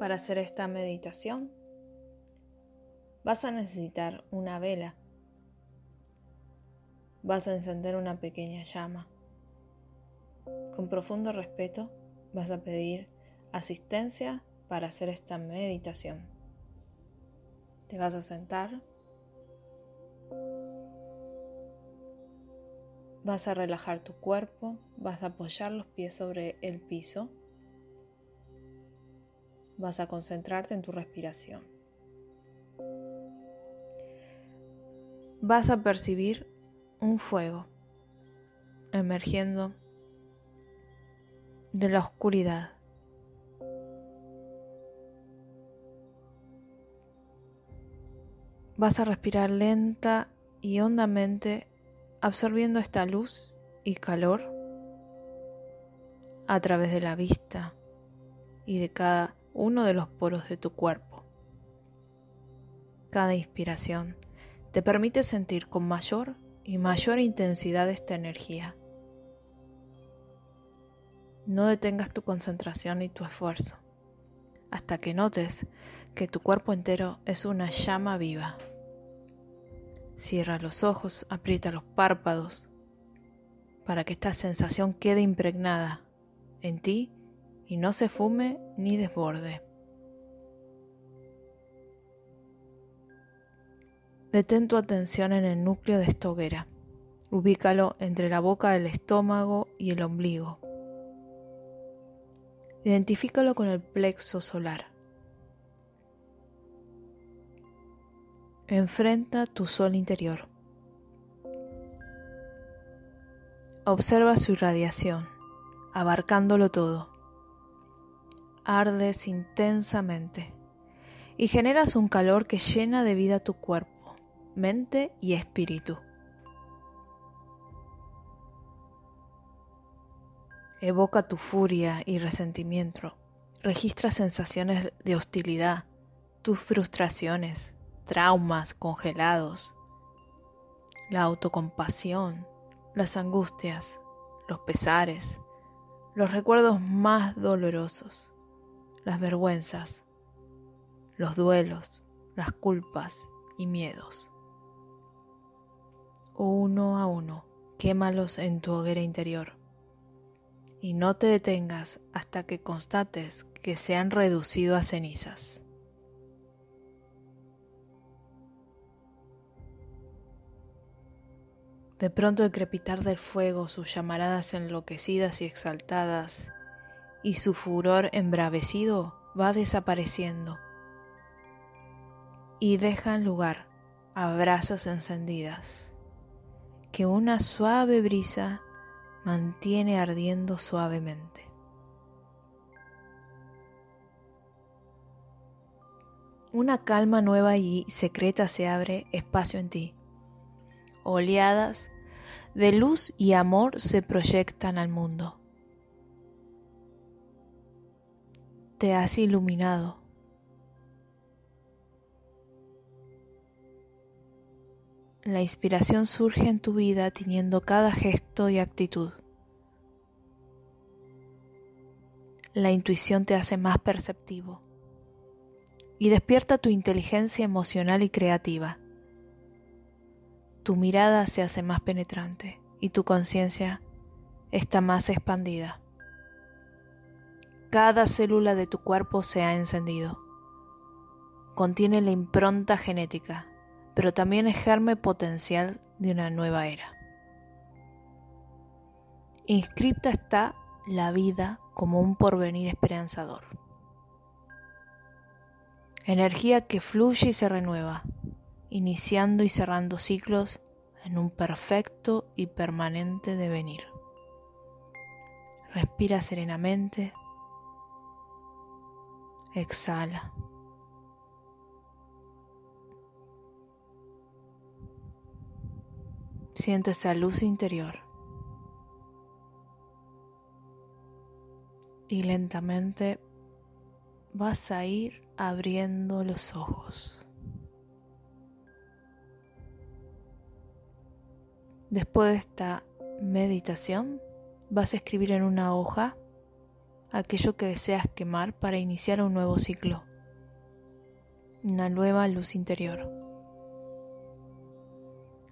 Para hacer esta meditación vas a necesitar una vela. Vas a encender una pequeña llama. Con profundo respeto vas a pedir asistencia para hacer esta meditación. Te vas a sentar. Vas a relajar tu cuerpo, vas a apoyar los pies sobre el piso. Vas a concentrarte en tu respiración. Vas a percibir un fuego emergiendo de la oscuridad. Vas a respirar lenta y hondamente absorbiendo esta luz y calor a través de la vista y de cada uno de los poros de tu cuerpo. Cada inspiración te permite sentir con mayor y mayor intensidad esta energía. No detengas tu concentración y tu esfuerzo hasta que notes que tu cuerpo entero es una llama viva. Cierra los ojos, aprieta los párpados para que esta sensación quede impregnada en ti y no se fume ni desborde. Detén tu atención en el núcleo de esta hoguera. Ubícalo entre la boca del estómago y el ombligo. Identifícalo con el plexo solar. Enfrenta tu sol interior. Observa su irradiación, abarcándolo todo. Ardes intensamente y generas un calor que llena de vida tu cuerpo, mente y espíritu. Evoca tu furia y resentimiento. Registra sensaciones de hostilidad, tus frustraciones, traumas congelados, la autocompasión, las angustias, los pesares, los recuerdos más dolorosos, las vergüenzas, los duelos, las culpas y miedos. Uno a uno, quémalos en tu hoguera interior y no te detengas hasta que constates que se han reducido a cenizas. De pronto el crepitar del fuego, sus llamaradas enloquecidas y exaltadas, y su furor embravecido va desapareciendo y dejan lugar a brasas encendidas que una suave brisa mantiene ardiendo suavemente. Una calma nueva y secreta se abre espacio en ti. Oleadas de luz y amor se proyectan al mundo. Te has iluminado. La inspiración surge en tu vida teniendo cada gesto y actitud. La intuición te hace más perceptivo y despierta tu inteligencia emocional y creativa. Tu mirada se hace más penetrante y tu conciencia está más expandida. Cada célula de tu cuerpo se ha encendido. Contiene la impronta genética pero también es germe potencial de una nueva era. Inscripta está la vida como un porvenir esperanzador. Energía que fluye y se renueva, iniciando y cerrando ciclos en un perfecto y permanente devenir. Respira serenamente. Exhala. Siente esa luz interior. Y lentamente vas a ir abriendo los ojos. Después de esta meditación, vas a escribir en una hoja aquello que deseas quemar para iniciar un nuevo ciclo, una nueva luz interior.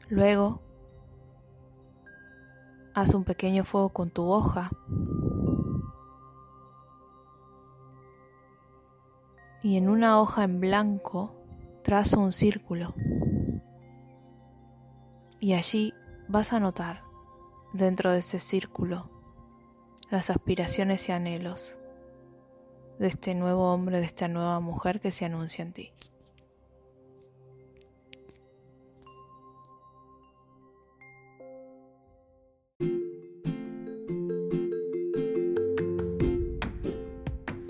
Luego, haz un pequeño fuego con tu hoja y en una hoja en blanco trazo un círculo y allí vas a notar dentro de ese círculo las aspiraciones y anhelos de este nuevo hombre, de esta nueva mujer que se anuncia en ti.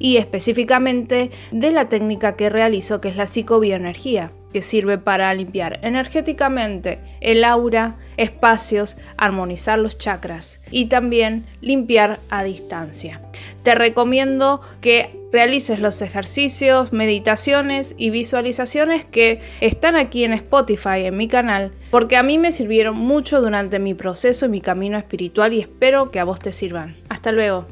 y específicamente de la técnica que realizo que es la psicobioenergía que sirve para limpiar energéticamente el aura, espacios, armonizar los chakras y también limpiar a distancia. Te recomiendo que realices los ejercicios, meditaciones y visualizaciones que están aquí en Spotify, en mi canal, porque a mí me sirvieron mucho durante mi proceso y mi camino espiritual y espero que a vos te sirvan. Hasta luego.